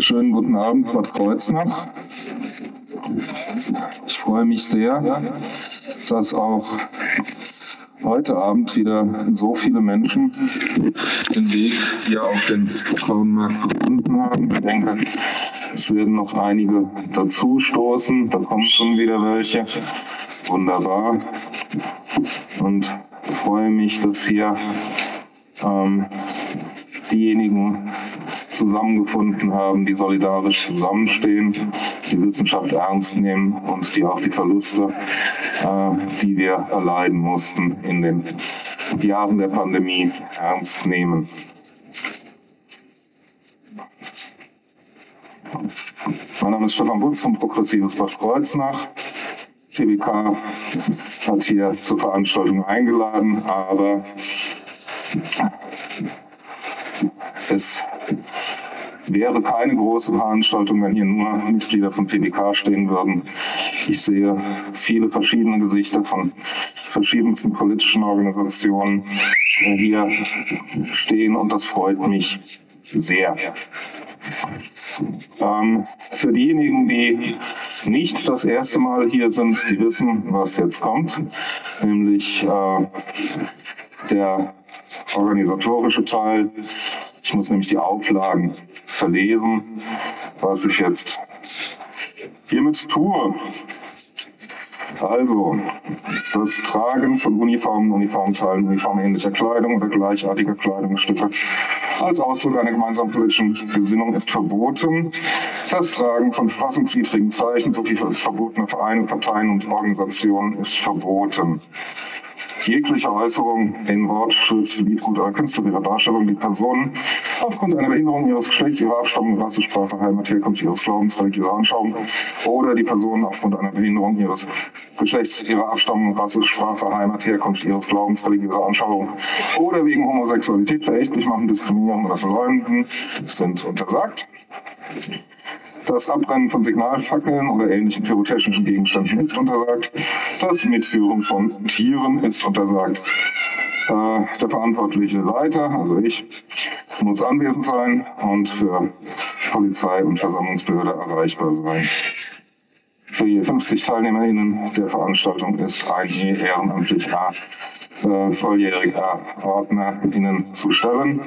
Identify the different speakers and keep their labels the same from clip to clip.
Speaker 1: Schönen guten Abend, Bad Kreuznach. Ich freue mich sehr, dass auch heute Abend wieder so viele Menschen den Weg hier auf den Frauenmarkt gefunden haben. Ich denke, es werden noch einige dazu stoßen. Da kommen schon wieder welche. Wunderbar. Und freue mich, dass hier ähm, diejenigen zusammengefunden haben, die solidarisch zusammenstehen, die Wissenschaft ernst nehmen und die auch die Verluste, äh, die wir erleiden mussten in den Jahren der Pandemie, ernst nehmen. Mein Name ist Stefan Butz vom Progressives Bad Kreuznach. TBK hat hier zur Veranstaltung eingeladen, aber es wäre keine große Veranstaltung, wenn hier nur Mitglieder von PBK stehen würden. Ich sehe viele verschiedene Gesichter von verschiedensten politischen Organisationen hier stehen und das freut mich sehr. Ähm, für diejenigen, die nicht das erste Mal hier sind, die wissen, was jetzt kommt, nämlich äh, der organisatorische Teil. Ich muss nämlich die Auflagen verlesen, was ich jetzt hiermit tue. Also, das Tragen von Uniformen, Uniformteilen, uniformähnlicher Kleidung oder gleichartiger Kleidungsstücke als Ausdruck einer gemeinsamen politischen Gesinnung ist verboten. Das Tragen von verfassungswidrigen Zeichen sowie verbotene Vereine, Parteien und Organisationen ist verboten jegliche Äußerung in Wort, Schrift, Liedgut oder künstlerischer Darstellung, die Personen aufgrund einer Behinderung ihres Geschlechts, ihrer Abstammung, Rasse, Sprache, Heimat, Herkunft, ihres Glaubens, religiöser Anschauung oder die Personen aufgrund einer Behinderung ihres Geschlechts, ihrer Abstammung, Rasse, Sprache, Heimat, Herkunft, ihres Glaubens, religiöser Anschauung oder wegen Homosexualität verächtlich machen, diskriminieren oder verleumden sind untersagt. Das Abbrennen von Signalfackeln oder ähnlichen pyrotechnischen Gegenständen ist untersagt. Das Mitführen von Tieren ist untersagt. Äh, der verantwortliche Leiter, also ich, muss anwesend sein und für Polizei und Versammlungsbehörde erreichbar sein. Für je 50 TeilnehmerInnen der Veranstaltung ist ein ehrenamtlicher äh, volljähriger OrdnerInnen zu stellen.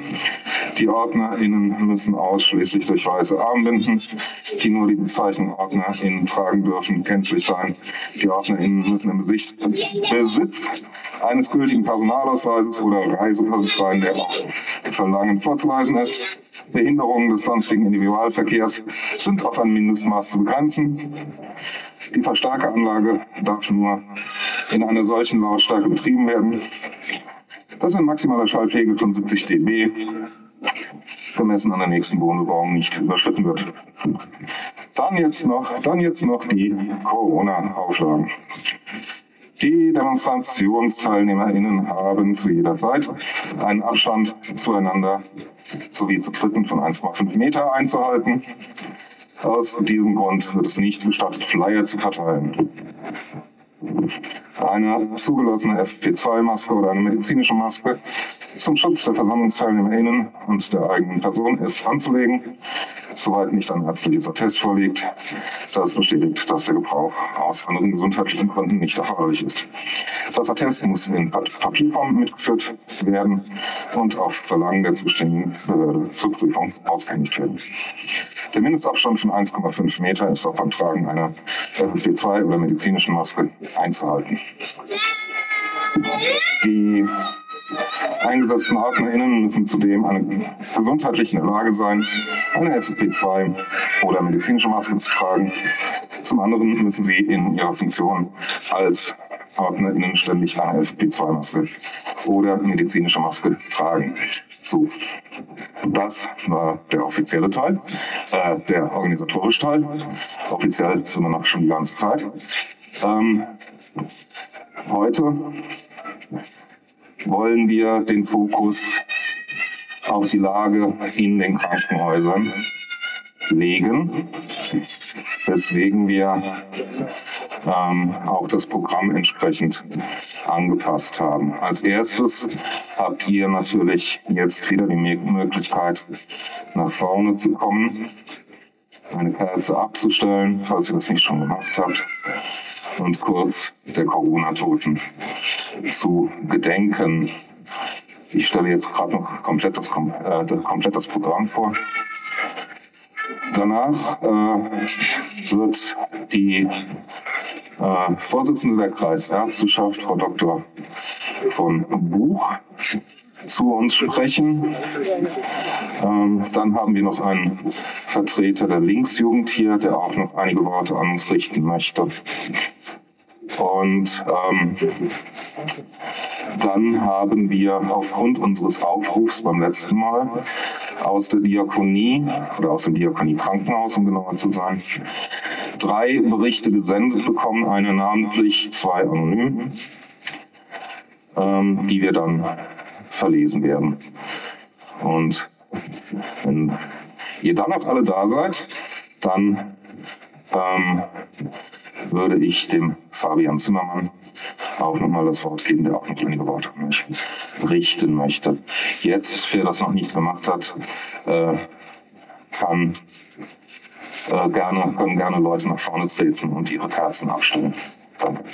Speaker 1: Die OrdnerInnen müssen ausschließlich durch weiße Armbinden, die nur die Bezeichnung OrdnerInnen tragen dürfen, kenntlich sein. Die OrdnerInnen müssen im Besitz, Besitz eines gültigen Personalausweises oder Reisepass sein, der auch Verlangen vorzuweisen ist. Behinderungen des sonstigen Individualverkehrs sind auf ein Mindestmaß zu begrenzen. Die Verstärkeranlage darf nur in einer solchen Lautstärke betrieben werden, dass ein maximaler Schallpegel von 70 dB gemessen an der nächsten Wohnbebauung nicht überschritten wird. Dann jetzt noch, dann jetzt noch die Corona-Auflagen. Die DemonstrationsteilnehmerInnen haben zu jeder Zeit einen Abstand zueinander sowie zu Dritten von 1,5 Meter einzuhalten. Aus diesem Grund wird es nicht gestattet, Flyer zu verteilen. Eine zugelassene FP2-Maske oder eine medizinische Maske zum Schutz der VersammlungsteilnehmerInnen und der eigenen Person ist anzulegen, soweit nicht ein ärztliches Attest vorliegt, das bestätigt, dass der Gebrauch aus anderen gesundheitlichen Gründen nicht erforderlich ist. Das Attest muss in Papierform mitgeführt werden und auf Verlangen der zuständigen Behörde zur Prüfung ausgehändigt werden. Der Mindestabstand von 1,5 Meter ist auch beim Tragen einer FFP2 oder medizinischen Maske einzuhalten. Die eingesetzten AtmerInnen müssen zudem eine gesundheitlich in der Lage sein, eine FFP2 oder medizinische Maske zu tragen. Zum anderen müssen sie in ihrer Funktion als PartnerInnen ständig eine FFP2-Maske oder medizinische Maske tragen. So, das war der offizielle Teil, äh, der organisatorische Teil. Offiziell sind wir noch schon die ganze Zeit. Ähm, heute wollen wir den Fokus auf die Lage in den Krankenhäusern legen, weswegen wir ähm, auch das Programm entsprechend angepasst haben. Als erstes habt ihr natürlich jetzt wieder die Möglichkeit, nach vorne zu kommen eine Kerze abzustellen, falls ihr das nicht schon gemacht habt, und kurz der Corona-Toten zu gedenken. Ich stelle jetzt gerade noch komplett das, äh, komplett das Programm vor. Danach äh, wird die äh, Vorsitzende der Kreisärzteschaft, Frau Dr. von Buch, zu uns sprechen. Ähm, dann haben wir noch einen Vertreter der Linksjugend hier, der auch noch einige Worte an uns richten möchte. Und ähm, dann haben wir aufgrund unseres Aufrufs beim letzten Mal aus der Diakonie oder aus dem Diakonie Krankenhaus, um genauer zu sein, drei Berichte gesendet bekommen, eine namentlich, zwei anonym, ähm, die wir dann verlesen werden. Und wenn ihr dann noch alle da seid, dann ähm, würde ich dem Fabian Zimmermann auch nochmal das Wort geben, der auch noch einige Worte an mich richten möchte. Jetzt, wer das noch nicht gemacht hat, äh, kann äh, gerne, können gerne Leute nach vorne treten und ihre Kerzen abstellen. Danke.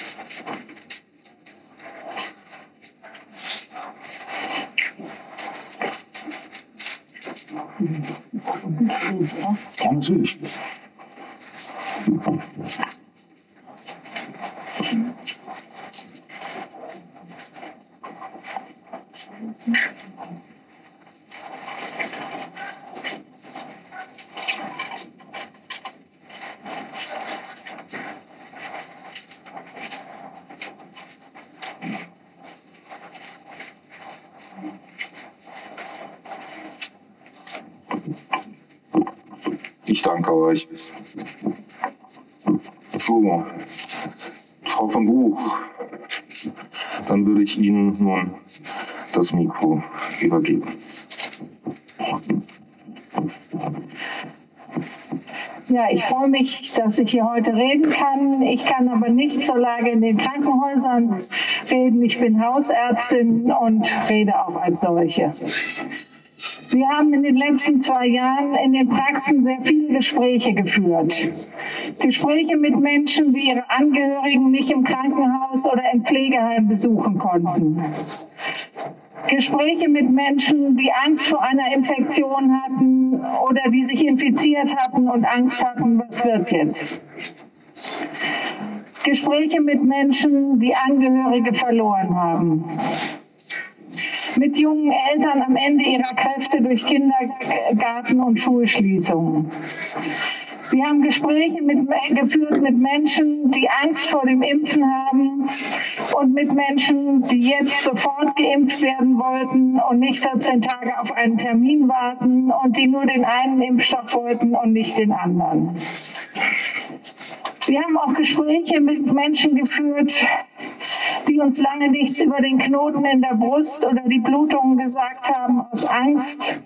Speaker 1: Ja, natürlich. Ich danke euch. So, Frau von Buch, dann würde ich Ihnen nun das übergeben.
Speaker 2: Ja, ich freue mich, dass ich hier heute reden kann. Ich kann aber nicht zur Lage in den Krankenhäusern reden. Ich bin Hausärztin und rede auch als solche. Wir haben in den letzten zwei Jahren in den Praxen sehr viele Gespräche geführt. Gespräche mit Menschen, die ihre Angehörigen nicht im Krankenhaus oder im Pflegeheim besuchen konnten. Gespräche mit Menschen, die Angst vor einer Infektion hatten oder die sich infiziert hatten und Angst hatten, was wird jetzt. Gespräche mit Menschen, die Angehörige verloren haben mit jungen Eltern am Ende ihrer Kräfte durch Kindergarten- und Schulschließungen. Wir haben Gespräche mit, geführt mit Menschen, die Angst vor dem Impfen haben und mit Menschen, die jetzt sofort geimpft werden wollten und nicht 14 Tage auf einen Termin warten und die nur den einen Impfstoff wollten und nicht den anderen. Wir haben auch Gespräche mit Menschen geführt, die uns lange nichts über den Knoten in der Brust oder die Blutungen gesagt haben aus Angst,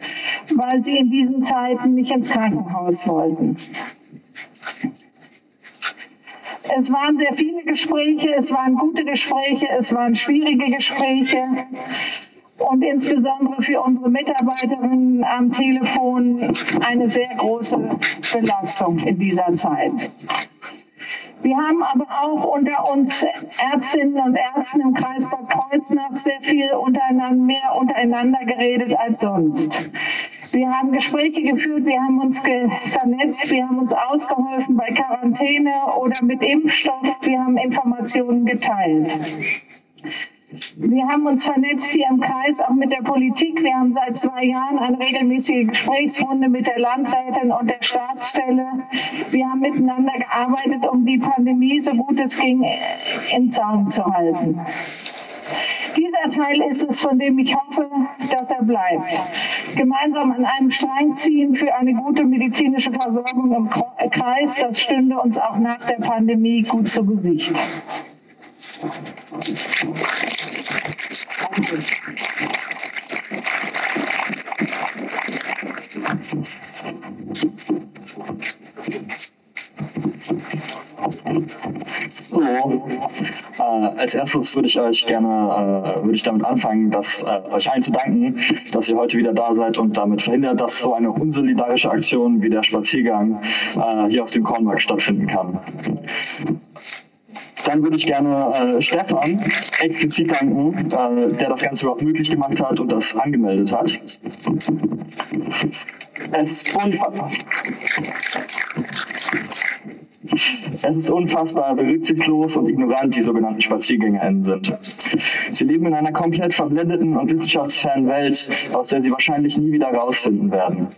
Speaker 2: weil sie in diesen Zeiten nicht ins Krankenhaus wollten. Es waren sehr viele Gespräche, es waren gute Gespräche, es waren schwierige Gespräche und insbesondere für unsere Mitarbeiterinnen am Telefon eine sehr große Belastung in dieser Zeit. Wir haben aber auch unter uns Ärztinnen und Ärzten im Kreis Bad Kreuznach sehr viel untereinander, mehr untereinander geredet als sonst. Wir haben Gespräche geführt, wir haben uns vernetzt, wir haben uns ausgeholfen bei Quarantäne oder mit Impfstoff, wir haben Informationen geteilt. Wir haben uns vernetzt hier im Kreis, auch mit der Politik. Wir haben seit zwei Jahren eine regelmäßige Gesprächsrunde mit der Landrätin und der Staatsstelle. Wir haben miteinander gearbeitet, um die Pandemie, so gut es ging, im Zaun zu halten. Dieser Teil ist es, von dem ich hoffe, dass er bleibt. Gemeinsam an einem Strang ziehen für eine gute medizinische Versorgung im Kreis, das stünde uns auch nach der Pandemie gut zu Gesicht.
Speaker 3: So, äh, als als erstes würde ich euch gerne, äh, würde ich damit anfangen, dass, äh, euch allen zu danken, dass ihr heute wieder da seid und damit verhindert, dass so eine unsolidarische Aktion wie der Spaziergang äh, hier auf dem Kornmarkt stattfinden kann. Dann würde ich gerne äh, Stefan explizit danken, äh, der das Ganze überhaupt möglich gemacht hat und das angemeldet hat. Es ist unfassbar. Es ist unfassbar, wie rücksichtslos und ignorant die sogenannten SpaziergängerInnen sind. Sie leben in einer komplett verblendeten und wissenschaftsfernen Welt, aus der sie wahrscheinlich nie wieder rausfinden werden.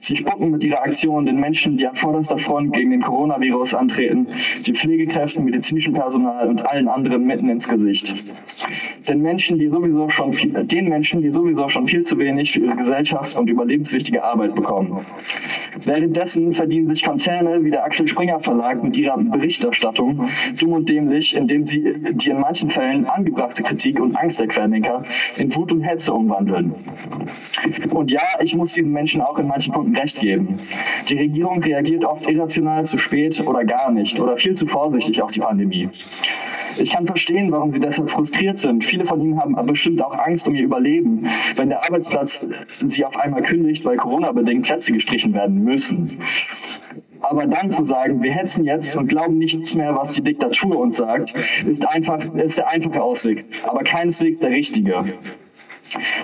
Speaker 3: Sie spucken mit ihrer Aktion den Menschen, die an vorderster Front gegen den Coronavirus antreten, den Pflegekräften, medizinischem Personal und allen anderen mitten ins Gesicht. Den Menschen, die sowieso schon viel, den Menschen, die sowieso schon viel zu wenig für ihre gesellschafts- und überlebenswichtige Arbeit bekommen. Währenddessen verdienen sich Konzerne wie der Axel Springer Verlag mit ihrer Berichterstattung dumm und dämlich, indem sie die in manchen Fällen angebrachte Kritik und Angst der Querdenker in Wut und Hetze umwandeln. Und ja, ich muss diesen Menschen auch in manchen Punkten Recht geben. Die Regierung reagiert oft irrational, zu spät oder gar nicht oder viel zu vorsichtig auf die Pandemie. Ich kann verstehen, warum sie deshalb frustriert sind. Viele von ihnen haben bestimmt auch Angst um ihr Überleben, wenn der Arbeitsplatz sie auf einmal kündigt, weil Corona-bedingt Plätze gestrichen werden müssen. Aber dann zu sagen, wir hetzen jetzt und glauben nichts mehr, was die Diktatur uns sagt, ist, einfach, ist der einfache Ausweg, aber keineswegs der richtige.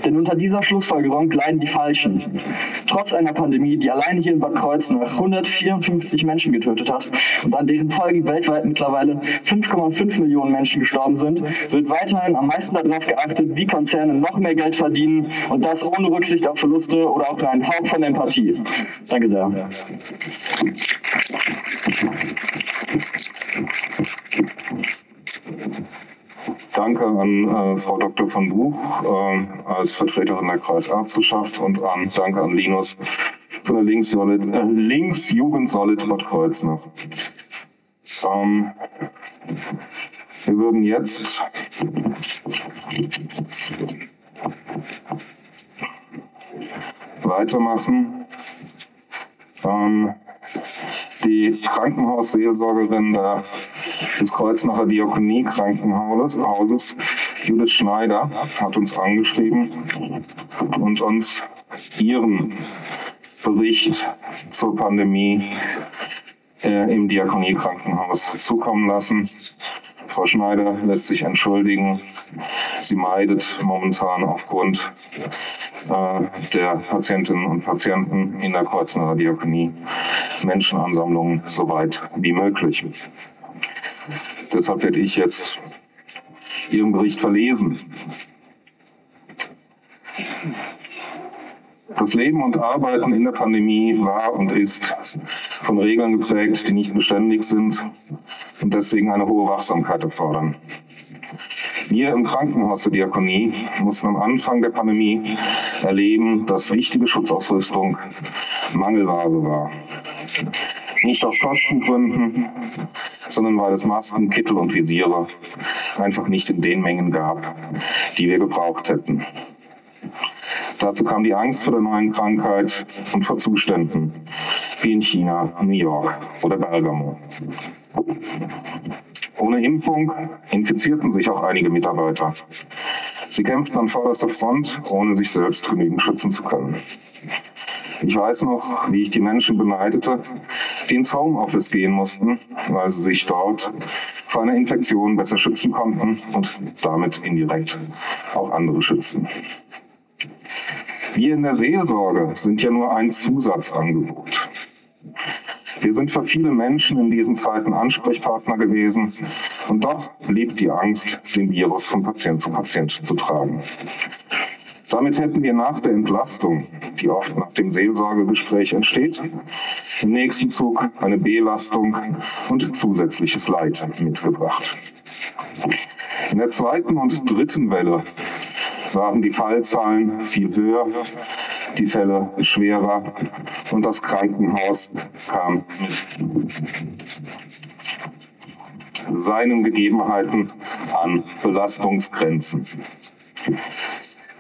Speaker 3: Denn unter dieser Schlussfolgerung leiden die Falschen. Trotz einer Pandemie, die allein hier in Bad Kreuznach 154 Menschen getötet hat und an deren Folgen weltweit mittlerweile 5,5 Millionen Menschen gestorben sind, wird weiterhin am meisten darauf geachtet, wie Konzerne noch mehr Geld verdienen und das ohne Rücksicht auf Verluste oder auch nur einen Hauch von Empathie. Danke sehr.
Speaker 1: Danke an äh, Frau Dr. von Buch äh, als Vertreterin der Kreisärzteschaft und an, danke an Linus von der Linksjugend äh, Links Solid Bad Kreuznach. Ähm, wir würden jetzt weitermachen. Ähm, die Krankenhausseelsorgerin des Kreuznacher Diakonie-Krankenhauses, Judith Schneider, hat uns angeschrieben und uns ihren Bericht zur Pandemie äh, im Diakonie-Krankenhaus zukommen lassen. Frau Schneider lässt sich entschuldigen. Sie meidet momentan aufgrund der Patientinnen und Patienten in der Kreuznacher Diakonie Menschenansammlungen so weit wie möglich. Deshalb werde ich jetzt Ihren Bericht verlesen. Das Leben und Arbeiten in der Pandemie war und ist von Regeln geprägt, die nicht beständig sind und deswegen eine hohe Wachsamkeit erfordern. Wir im Krankenhaus der Diakonie mussten am Anfang der Pandemie erleben, dass wichtige Schutzausrüstung Mangelware war. Nicht aus Kostengründen, sondern weil es Masken, Kittel und Visiere einfach nicht in den Mengen gab, die wir gebraucht hätten. Dazu kam die Angst vor der neuen Krankheit und vor Zuständen wie in China, New York oder Bergamo. Ohne Impfung infizierten sich auch einige Mitarbeiter. Sie kämpften an vorderster Front, ohne sich selbst genügend schützen zu können. Ich weiß noch, wie ich die Menschen beneidete, die ins Homeoffice gehen mussten, weil sie sich dort vor einer Infektion besser schützen konnten und damit indirekt auch andere schützten. Wir in der Seelsorge sind ja nur ein Zusatzangebot. Wir sind für viele Menschen in diesen Zeiten Ansprechpartner gewesen und doch blieb die Angst, den Virus von Patient zu Patient zu tragen. Damit hätten wir nach der Entlastung, die oft nach dem Seelsorgegespräch entsteht, im nächsten Zug eine Belastung und zusätzliches Leid mitgebracht. In der zweiten und dritten Welle waren die Fallzahlen viel höher, die Fälle schwerer und das Krankenhaus kam mit seinen Gegebenheiten an Belastungsgrenzen.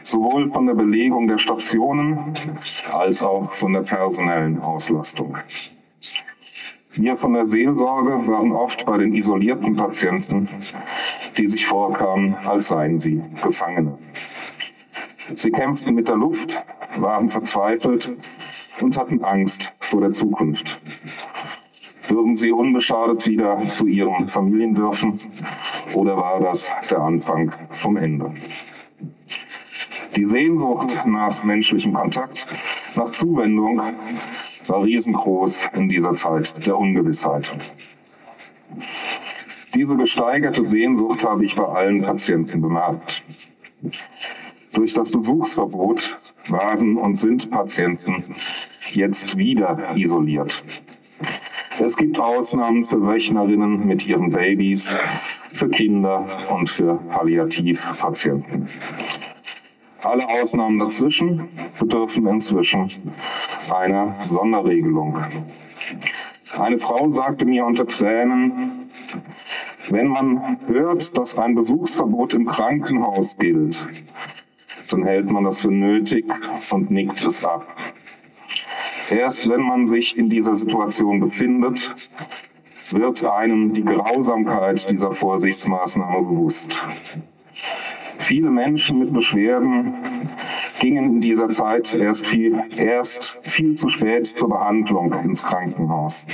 Speaker 1: Sowohl von der Belegung der Stationen als auch von der personellen Auslastung. Wir von der Seelsorge waren oft bei den isolierten Patienten, die sich vorkamen, als seien sie Gefangene. Sie kämpften mit der Luft, waren verzweifelt und hatten Angst vor der Zukunft. Würden sie unbeschadet wieder zu ihren Familien dürfen oder war das der Anfang vom Ende? Die Sehnsucht nach menschlichem Kontakt, nach Zuwendung war riesengroß in dieser Zeit der Ungewissheit. Diese gesteigerte Sehnsucht habe ich bei allen Patienten bemerkt. Durch das Besuchsverbot waren und sind Patienten jetzt wieder isoliert. Es gibt Ausnahmen für Wöchnerinnen mit ihren Babys, für Kinder und für Palliativpatienten. Alle Ausnahmen dazwischen bedürfen inzwischen einer Sonderregelung. Eine Frau sagte mir unter Tränen, wenn man hört, dass ein Besuchsverbot im Krankenhaus gilt, dann hält man das für nötig und nickt es ab. Erst wenn man sich in dieser Situation befindet, wird einem die Grausamkeit dieser Vorsichtsmaßnahme bewusst. Viele Menschen mit Beschwerden gingen in dieser Zeit erst viel, erst viel zu spät zur Behandlung ins Krankenhaus.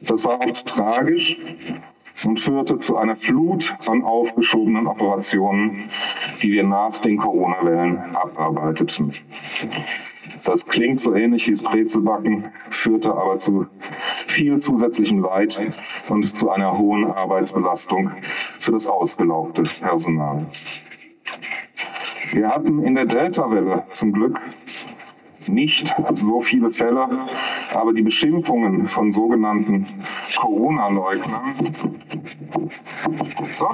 Speaker 1: Das war oft tragisch und führte zu einer Flut an aufgeschobenen Operationen, die wir nach den Corona-Wellen abarbeiteten. Das klingt so ähnlich wie das Brezelbacken, führte aber zu viel zusätzlichem Leid und zu einer hohen Arbeitsbelastung für das ausgelaugte Personal. Wir hatten in der Delta-Welle zum Glück nicht so viele Fälle, aber die Beschimpfungen von sogenannten Corona-Leugnern. So.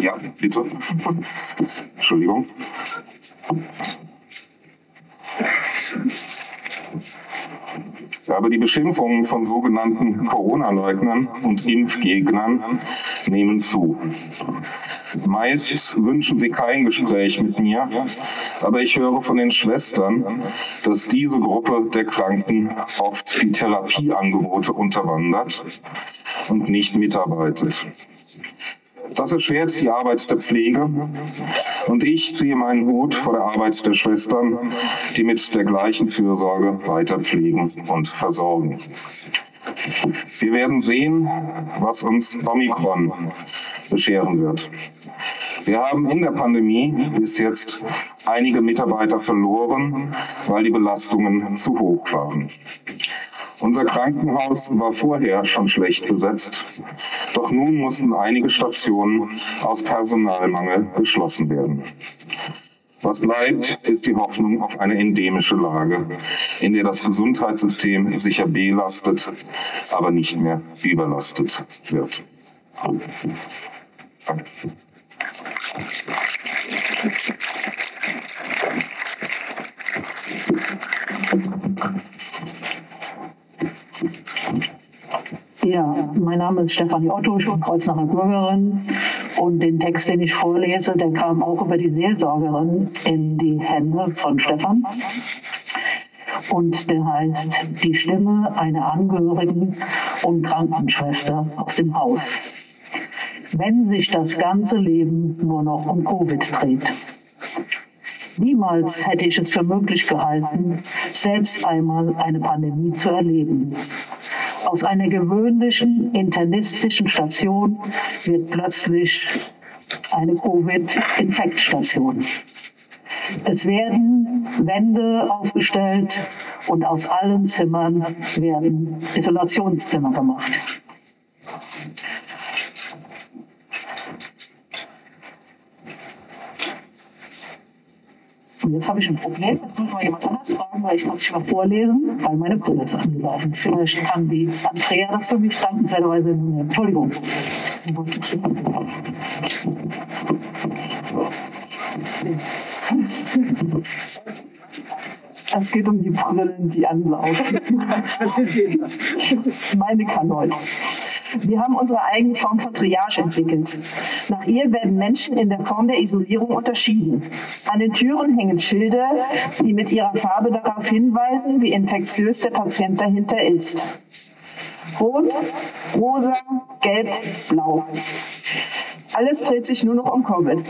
Speaker 1: Ja, bitte. Entschuldigung. Aber die Beschimpfungen von sogenannten Corona-Leugnern und Impfgegnern nehmen zu. Meist wünschen sie kein Gespräch mit mir, aber ich höre von den Schwestern, dass diese Gruppe der Kranken oft die Therapieangebote unterwandert und nicht mitarbeitet. Das erschwert die Arbeit der Pflege und ich ziehe meinen Hut vor der Arbeit der Schwestern, die mit der gleichen Fürsorge weiter pflegen und versorgen. Wir werden sehen, was uns Omikron bescheren wird. Wir haben in der Pandemie bis jetzt einige Mitarbeiter verloren, weil die Belastungen zu hoch waren. Unser Krankenhaus war vorher schon schlecht besetzt, doch nun mussten einige Stationen aus Personalmangel geschlossen werden. Was bleibt, ist die Hoffnung auf eine endemische Lage, in der das Gesundheitssystem sicher belastet, aber nicht mehr überlastet wird.
Speaker 4: Ja, mein Name ist Stefanie Otto, ich bin Kreuznacher Bürgerin und den Text, den ich vorlese, der kam auch über die Seelsorgerin in die Hände von Stefan. Und der heißt Die Stimme einer Angehörigen und Krankenschwester aus dem Haus. Wenn sich das ganze Leben nur noch um Covid dreht. Niemals hätte ich es für möglich gehalten, selbst einmal eine Pandemie zu erleben. Aus einer gewöhnlichen internistischen Station wird plötzlich eine Covid-Infektstation. Es werden Wände aufgestellt und aus allen Zimmern werden Isolationszimmer gemacht. Und jetzt habe ich ein Problem. Jetzt muss mal jemand anders fragen, weil ich kann nicht mehr vorlesen, weil meine Brille ist angelaufen. Vielleicht kann die Andrea das für mich dankenswerterweise nehmen. Entschuldigung. Es geht um die Brillen, die anlaufen. Meine kann heute.
Speaker 5: Wir haben unsere eigene Form von Triage entwickelt. Nach ihr werden Menschen in der Form der Isolierung unterschieden. An den Türen hängen Schilder, die mit ihrer Farbe darauf hinweisen, wie infektiös der Patient dahinter ist. Rot, rosa, gelb, blau. Alles dreht sich nur noch um Covid.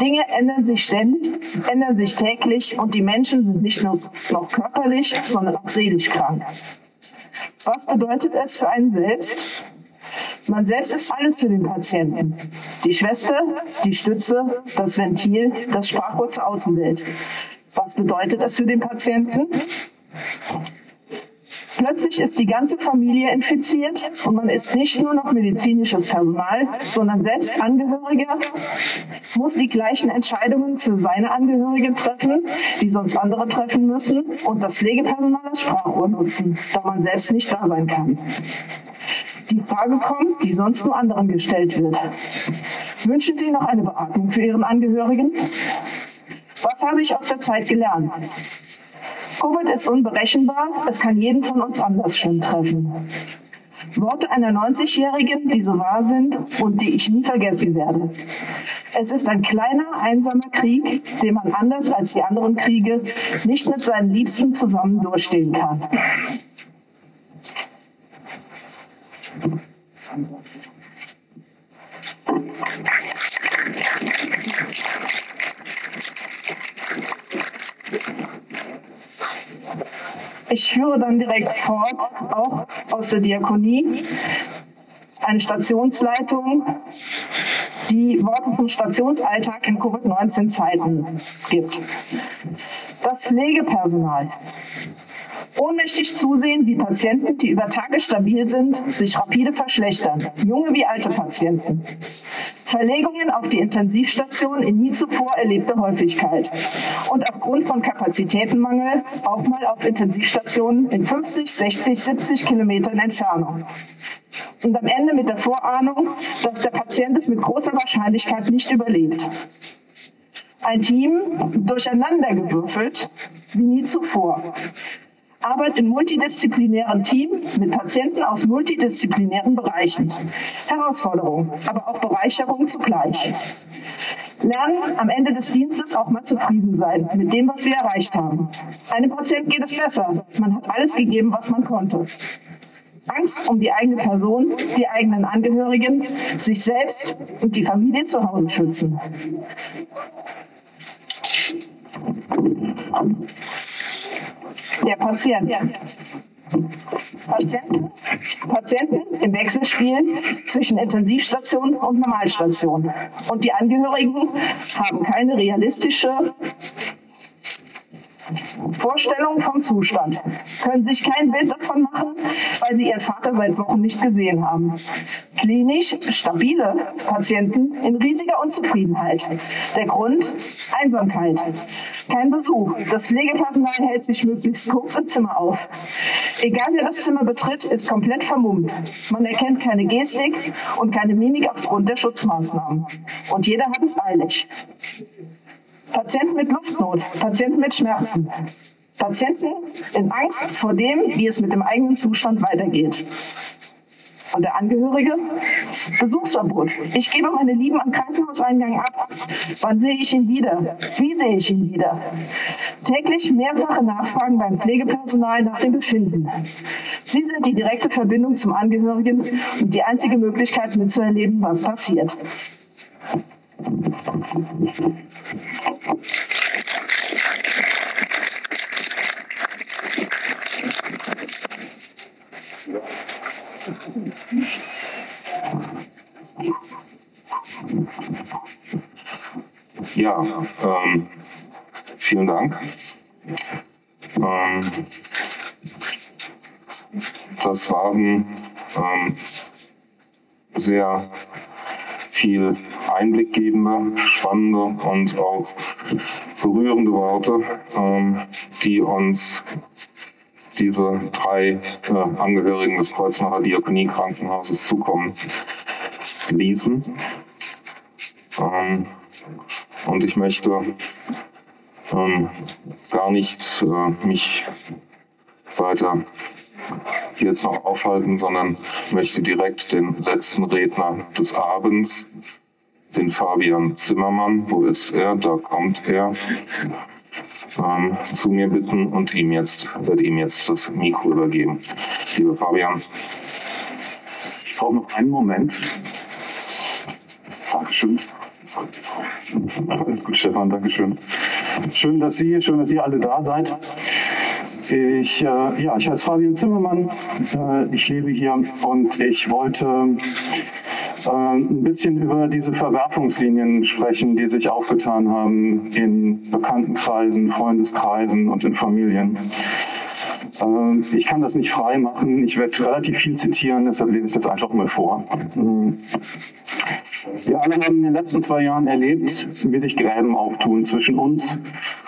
Speaker 5: Dinge ändern sich ständig, ändern sich täglich und die Menschen sind nicht nur noch körperlich, sondern auch seelisch krank. Was bedeutet es für einen selbst? Man selbst ist alles für den Patienten. Die Schwester, die Stütze, das Ventil, das Sprachrohr zur Außenwelt. Was bedeutet es für den Patienten? Plötzlich ist die ganze Familie infiziert und man ist nicht nur noch medizinisches Personal, sondern selbst Angehöriger, muss die gleichen Entscheidungen für seine Angehörigen treffen, die sonst andere treffen müssen und das Pflegepersonal als Sprachrohr nutzen, da man selbst nicht da sein kann. Die Frage kommt, die sonst nur anderen gestellt wird. Wünschen Sie noch eine Beatmung für Ihren Angehörigen? Was habe ich aus der Zeit gelernt? Covid ist unberechenbar, es kann jeden von uns anders schlimm treffen. Worte einer 90-Jährigen, die so wahr sind und die ich nie vergessen werde. Es ist ein kleiner, einsamer Krieg, den man anders als die anderen Kriege nicht mit seinen Liebsten zusammen durchstehen kann. Ich führe dann direkt fort, auch aus der Diakonie, eine Stationsleitung, die Worte zum Stationsalltag in Covid-19-Zeiten gibt. Das Pflegepersonal ohnmächtig zusehen, wie Patienten, die über Tage stabil sind, sich rapide verschlechtern, junge wie alte Patienten. Verlegungen auf die Intensivstation in nie zuvor erlebter Häufigkeit und aufgrund von Kapazitätenmangel auch mal auf Intensivstationen in 50, 60, 70 Kilometern Entfernung. Und am Ende mit der Vorahnung, dass der Patient es mit großer Wahrscheinlichkeit nicht überlebt. Ein Team durcheinandergewürfelt wie nie zuvor. Arbeit im multidisziplinären Team mit Patienten aus multidisziplinären Bereichen. Herausforderung, aber auch Bereicherung zugleich. Lernen am Ende des Dienstes auch mal zufrieden sein mit dem, was wir erreicht haben. Einem Patienten geht es besser. Man hat alles gegeben, was man konnte. Angst um die eigene Person, die eigenen Angehörigen, sich selbst und die Familie zu Hause schützen. Der Patient. Patienten, Patienten im Wechselspiel zwischen Intensivstation und Normalstation. Und die Angehörigen haben keine realistische Vorstellung vom Zustand, können sich kein Bild davon machen, weil sie ihren Vater seit Wochen nicht gesehen haben. Klinisch stabile Patienten in riesiger Unzufriedenheit. Der Grund? Einsamkeit. Kein Besuch. Das Pflegepersonal hält sich möglichst kurz im Zimmer auf. Egal wer das Zimmer betritt, ist komplett vermummt. Man erkennt keine Gestik und keine Mimik aufgrund der Schutzmaßnahmen. Und jeder hat es eilig. Patienten mit Luftnot, Patienten mit Schmerzen, Patienten in Angst vor dem, wie es mit dem eigenen Zustand weitergeht. Und der Angehörige? Besuchsverbot. Ich gebe meine Lieben am Krankenhauseingang ab. Wann sehe ich ihn wieder? Wie sehe ich ihn wieder? Täglich mehrfache Nachfragen beim Pflegepersonal nach dem Befinden. Sie sind die direkte Verbindung zum Angehörigen und die einzige Möglichkeit mitzuerleben, was passiert.
Speaker 1: Ja, ähm, vielen Dank. Ähm, das waren ähm, sehr viel einblickgebende, spannende und auch berührende Worte, ähm, die uns diese drei äh, Angehörigen des Kreuznacher Diakoniekrankenhauses zukommen ließen. Ähm, und ich möchte ähm, gar nicht äh, mich weiter jetzt noch aufhalten, sondern möchte direkt den letzten Redner des Abends, den Fabian Zimmermann, wo ist er? Da kommt er. Ähm, zu mir bitten und ihm jetzt, werde ihm jetzt das Mikro übergeben. Lieber Fabian.
Speaker 6: Ich brauche noch einen Moment. Dankeschön. Alles gut, Stefan, Dankeschön. Schön, dass Sie, schön, dass ihr alle da seid. Ich, äh, ja, ich heiße Fabian Zimmermann. Äh, ich lebe hier und ich wollte ein bisschen über diese Verwerfungslinien sprechen, die sich aufgetan haben in Bekanntenkreisen, Freundeskreisen und in Familien. Äh, ich kann das nicht frei machen. Ich werde relativ viel zitieren, deshalb lese ich das einfach mal vor. Wir alle haben in den letzten zwei Jahren erlebt, wie sich Gräben auftun zwischen uns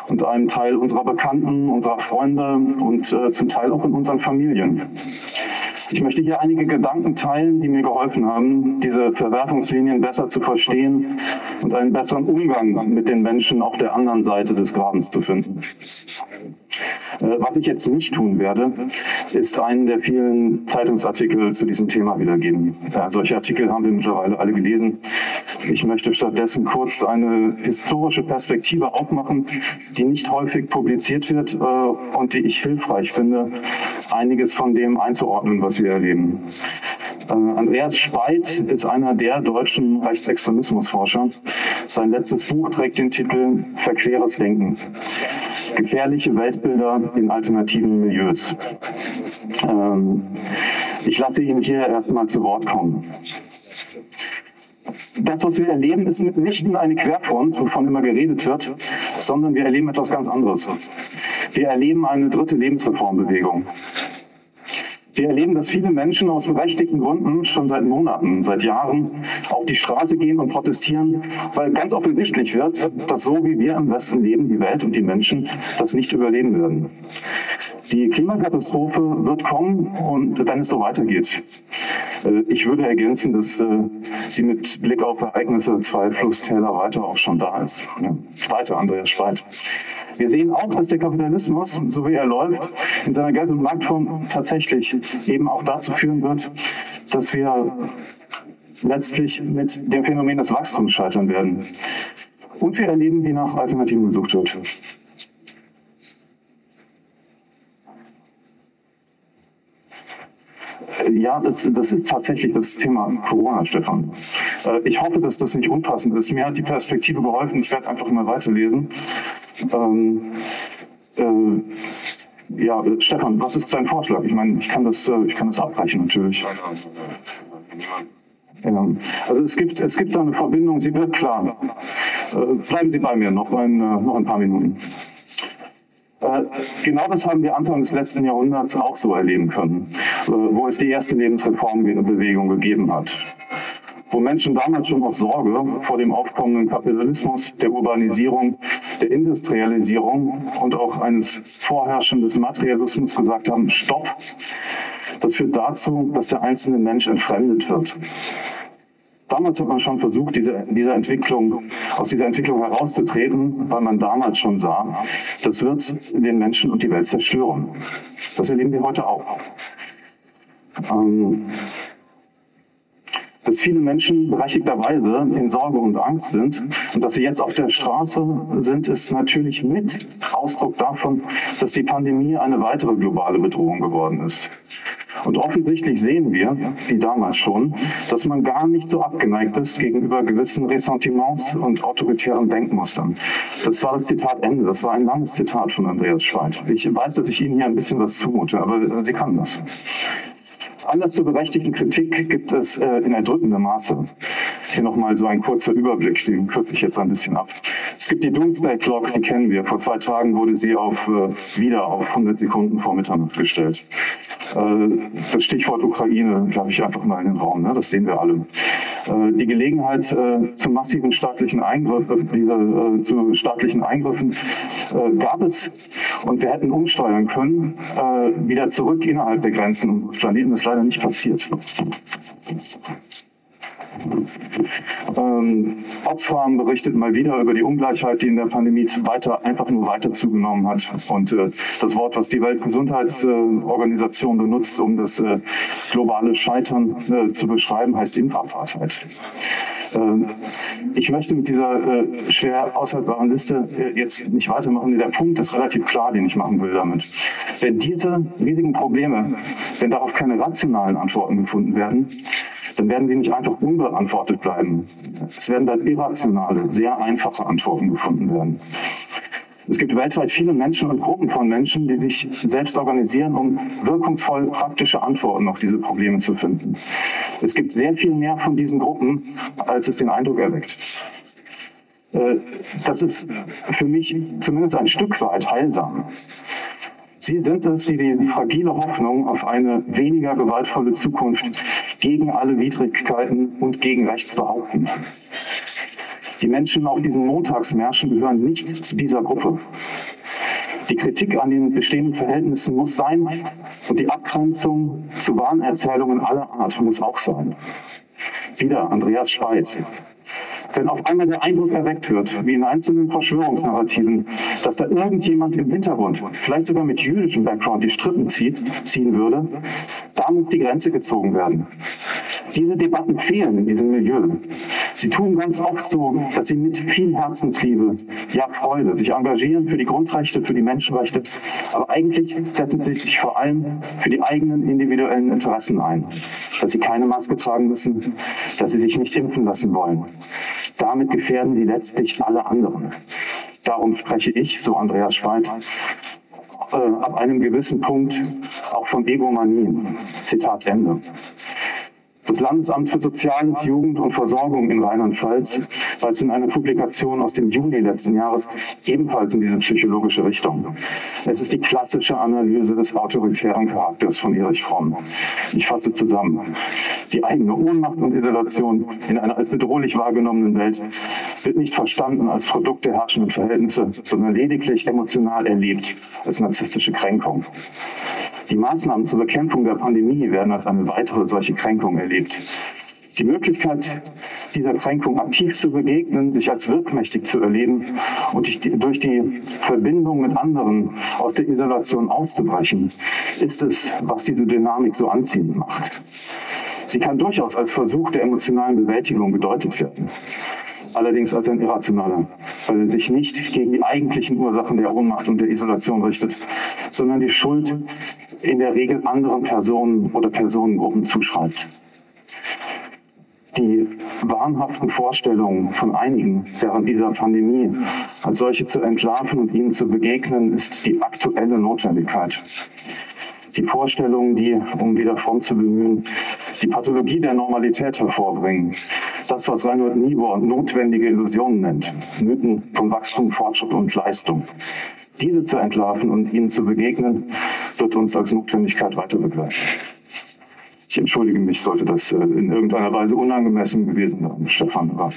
Speaker 6: und einem Teil unserer Bekannten, unserer Freunde und äh, zum Teil auch in unseren Familien. Ich möchte hier einige Gedanken teilen, die mir geholfen haben, diese Verwerfungslinien besser zu verstehen und einen besseren Umgang mit den Menschen auf der anderen Seite des Grabens zu finden. Äh, was ich jetzt nicht tun werde, ist einen der vielen Zeitungsartikel zu diesem Thema wiedergeben. Ja, solche Artikel haben wir mittlerweile alle gelesen. Ich möchte stattdessen kurz eine historische Perspektive aufmachen, die nicht häufig publiziert wird äh, und die ich hilfreich finde, einiges von dem einzuordnen, was wir erleben. Äh, Andreas Speit ist einer der deutschen Rechtsextremismusforscher. Sein letztes Buch trägt den Titel Verqueres Denken. Gefährliche Weltbilder in alternativen Milieus. Ähm, ich lasse ihn hier erstmal zu Wort kommen. Das, was wir erleben, ist mitnichten eine Querfront, wovon immer geredet wird, sondern wir erleben etwas ganz anderes. Wir erleben eine dritte Lebensreformbewegung. Wir erleben, dass viele Menschen aus berechtigten Gründen schon seit Monaten, seit Jahren auf die Straße gehen und protestieren, weil ganz offensichtlich wird, dass so wie wir im Westen leben, die Welt und die Menschen das nicht überleben werden. Die Klimakatastrophe wird kommen und wenn es so weitergeht. Äh, ich würde ergänzen, dass äh, sie mit Blick auf Ereignisse zwei Flusstäler weiter auch schon da ist. Weiter, Andreas Speit. Wir sehen auch, dass der Kapitalismus, so wie er läuft, in seiner Geld- und Marktform tatsächlich eben auch dazu führen wird, dass wir letztlich mit dem Phänomen des Wachstums scheitern werden. Und wir erleben, wie nach Alternativen gesucht wird. Ja, das, das, ist tatsächlich das Thema Corona, Stefan. Äh, ich hoffe, dass das nicht unpassend ist. Mir hat die Perspektive geholfen. Ich werde einfach mal weiterlesen. Ähm, äh, ja, Stefan, was ist dein Vorschlag? Ich meine, ich kann das, äh, ich kann das abbrechen natürlich. Ja, also es gibt, es gibt da eine Verbindung, sie wird klar. Äh, bleiben Sie bei mir noch ein, äh, noch ein paar Minuten. Genau das haben wir Anfang des letzten Jahrhunderts auch so erleben können, wo es die erste Lebensreformbewegung gegeben hat wo Menschen damals schon aus Sorge vor dem aufkommenden Kapitalismus, der Urbanisierung, der Industrialisierung und auch eines vorherrschenden Materialismus gesagt haben, stopp. Das führt dazu, dass der einzelne Mensch entfremdet wird. Damals hat man schon versucht, diese, diese Entwicklung, aus dieser Entwicklung herauszutreten, weil man damals schon sah, das wird den Menschen und die Welt zerstören. Das erleben wir heute auch. Ähm, dass viele Menschen berechtigterweise in Sorge und Angst sind und dass sie jetzt auf der Straße sind, ist natürlich mit Ausdruck davon, dass die Pandemie eine weitere globale Bedrohung geworden ist. Und offensichtlich sehen wir, wie damals schon, dass man gar nicht so abgeneigt ist gegenüber gewissen Ressentiments und autoritären Denkmustern. Das war das Zitat Ende. Das war ein langes Zitat von Andreas Schweid. Ich weiß, dass ich Ihnen hier ein bisschen was zumute, aber Sie kann das. Anlass zur berechtigten Kritik gibt es äh, in erdrückendem Maße. Hier nochmal so ein kurzer Überblick, den kürze ich jetzt ein bisschen ab. Es gibt die Doomsday Clock, die kennen wir. Vor zwei Tagen wurde sie auf, äh, wieder auf 100 Sekunden vor Mitternacht gestellt. Äh, das Stichwort Ukraine glaube ich einfach mal in den Raum, ne? das sehen wir alle. Äh, die Gelegenheit äh, zu massiven staatlichen Eingriffen, diese, zu staatlichen Eingriffen gab es und wir hätten umsteuern können, wieder zurück innerhalb der Grenzen unseres Planeten ist leider nicht passiert. Ähm, Oxfam berichtet mal wieder über die Ungleichheit, die in der Pandemie weiter, einfach nur weiter zugenommen hat. Und äh, das Wort, was die Weltgesundheitsorganisation benutzt, um das äh, globale Scheitern äh, zu beschreiben, heißt Impfapartheid. Ähm, ich möchte mit dieser äh, schwer aushaltbaren Liste äh, jetzt nicht weitermachen. Der Punkt ist relativ klar, den ich machen will damit. Wenn diese riesigen Probleme, wenn darauf keine rationalen Antworten gefunden werden, dann werden sie nicht einfach unbeantwortet bleiben. Es werden dann irrationale, sehr einfache Antworten gefunden werden. Es gibt weltweit viele Menschen und Gruppen von Menschen, die sich selbst organisieren, um wirkungsvoll praktische Antworten auf diese Probleme zu finden. Es gibt sehr viel mehr von diesen Gruppen, als es den Eindruck erweckt. Äh, das ist für mich zumindest ein Stück weit heilsam. Sie sind es, die die fragile Hoffnung auf eine weniger gewaltvolle Zukunft gegen alle Widrigkeiten und gegen Rechts behaupten. Die Menschen auf diesen Montagsmärschen gehören nicht zu dieser Gruppe. Die Kritik an den bestehenden Verhältnissen muss sein und die Abgrenzung zu Wahnerzählungen aller Art muss auch sein. Wieder Andreas Speit. Wenn auf einmal der Eindruck erweckt wird, wie in einzelnen Verschwörungsnarrativen, dass da irgendjemand im Hintergrund, vielleicht sogar mit jüdischem Background, die Strippen zieht, ziehen würde, da muss die Grenze gezogen werden. Diese Debatten fehlen in diesem Milieu. Sie tun ganz oft so, dass sie mit viel Herzensliebe, ja Freude, sich engagieren für die Grundrechte, für die Menschenrechte, aber eigentlich setzen sie sich vor allem für die eigenen individuellen Interessen ein. Dass sie keine Maske tragen müssen, dass sie sich nicht impfen lassen wollen. Damit gefährden sie letztlich alle anderen. Darum spreche ich, so Andreas Speit, äh, ab einem gewissen Punkt auch von Egomanie. Zitat Ende. Das Landesamt für Soziales, Jugend und Versorgung in Rheinland-Pfalz weist in einer Publikation aus dem Juli letzten Jahres ebenfalls in diese psychologische Richtung. Es ist die klassische Analyse des autoritären Charakters von Erich Fromm. Ich fasse zusammen. Die eigene Ohnmacht und Isolation in einer als bedrohlich wahrgenommenen Welt wird nicht verstanden als Produkt der herrschenden Verhältnisse, sondern lediglich emotional erlebt als narzisstische Kränkung. Die Maßnahmen zur Bekämpfung der Pandemie werden als eine weitere solche Kränkung erlebt. Die Möglichkeit, dieser Kränkung aktiv zu begegnen, sich als wirkmächtig zu erleben und durch die Verbindung mit anderen aus der Isolation auszubrechen, ist es, was diese Dynamik so anziehend macht. Sie kann durchaus als Versuch der emotionalen Bewältigung gedeutet werden allerdings als ein irrationaler, weil er sich nicht gegen die eigentlichen Ursachen der Ohnmacht und der Isolation richtet, sondern die Schuld in der Regel anderen Personen oder Personengruppen zuschreibt. Die wahnhaften Vorstellungen von einigen während dieser Pandemie als solche zu entlarven und ihnen zu begegnen, ist die aktuelle Notwendigkeit die Vorstellungen, die, um wieder fromm zu bemühen, die Pathologie der Normalität hervorbringen. Das, was Reinhold Niebuhr notwendige Illusionen nennt. Mythen von Wachstum, Fortschritt und Leistung. Diese zu entlarven und ihnen zu begegnen, wird uns als Notwendigkeit weiter begleiten. Ich entschuldige mich, sollte das äh, in irgendeiner Weise unangemessen gewesen sein, Stefan. Aber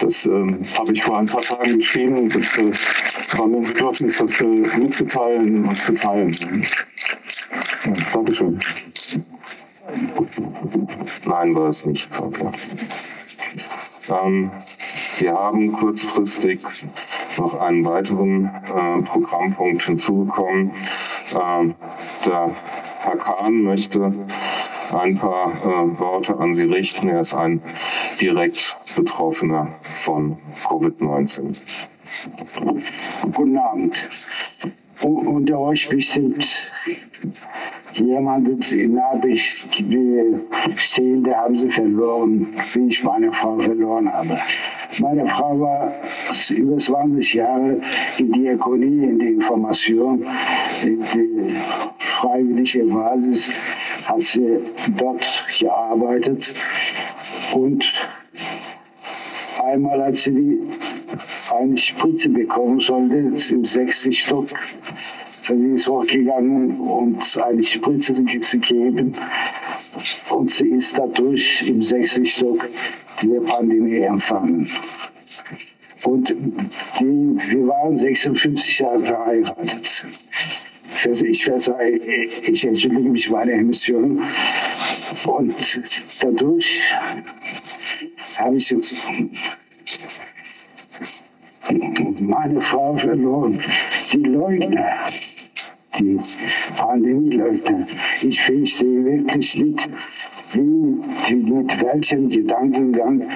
Speaker 6: das ähm, habe ich vor ein paar Tagen geschrieben. Das äh, war mir ein Bedürfnis, das äh, mitzuteilen und zu teilen. Ja, Dankeschön.
Speaker 1: Nein, war es nicht. Okay. Ähm, wir haben kurzfristig noch einen weiteren äh, Programmpunkt hinzugekommen. Ähm, der Herr Kahn möchte ein paar äh, Worte an Sie richten. Er ist ein direkt Betroffener von Covid-19.
Speaker 7: Guten Abend. Unter euch bestimmt jemand in Nachricht stehen, der haben sie verloren, wie ich meine Frau verloren habe. Meine Frau war über 20 Jahre in Diakonie, in der Information, in der freiwillige Basis hat sie dort gearbeitet und einmal hat sie eine Spritze bekommen sollte, im sechsten Stock Sie ist hochgegangen, um eine Spritze zu geben. Und sie ist dadurch im sechsten Stock der Pandemie empfangen. Und die, wir waren 56 Jahre verheiratet. Ich verzeihe, ich entschuldige mich meine Emission. Und dadurch habe ich meine Frau verloren. Die Leugner, die Pandemieleugner. Ich, ich sehe wirklich nicht, wie mit welchem Gedankengang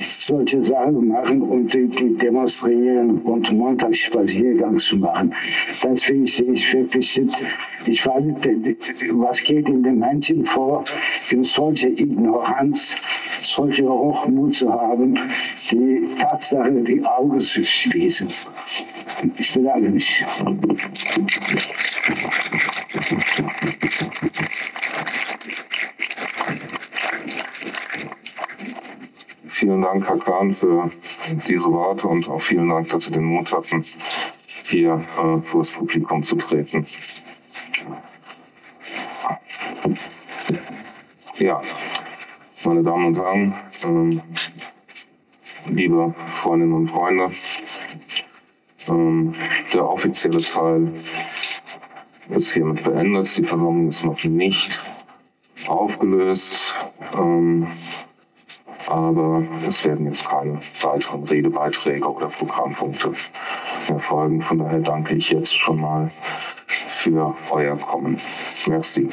Speaker 7: solche Sachen machen und die, demonstrieren und Montagsspaziergang zu machen. Das finde ich wirklich nicht. Ich weiß nicht, was geht in den Menschen vor, in solche Ignoranz, solche Hochmut zu haben, die Tatsache die Augen zu schließen. Ich bedanke mich.
Speaker 1: Vielen Dank, Herr Kahn, für diese Worte und auch vielen Dank, dass Sie den Mut hatten, hier äh, vor das Publikum zu treten. Ja, meine Damen und Herren, ähm, liebe Freundinnen und Freunde, ähm, der offizielle Teil ist hiermit beendet. Die Versammlung ist noch nicht aufgelöst. Ähm, aber es werden jetzt keine weiteren Redebeiträge oder Programmpunkte mehr folgen. Von daher danke ich jetzt schon mal für euer Kommen. Merci.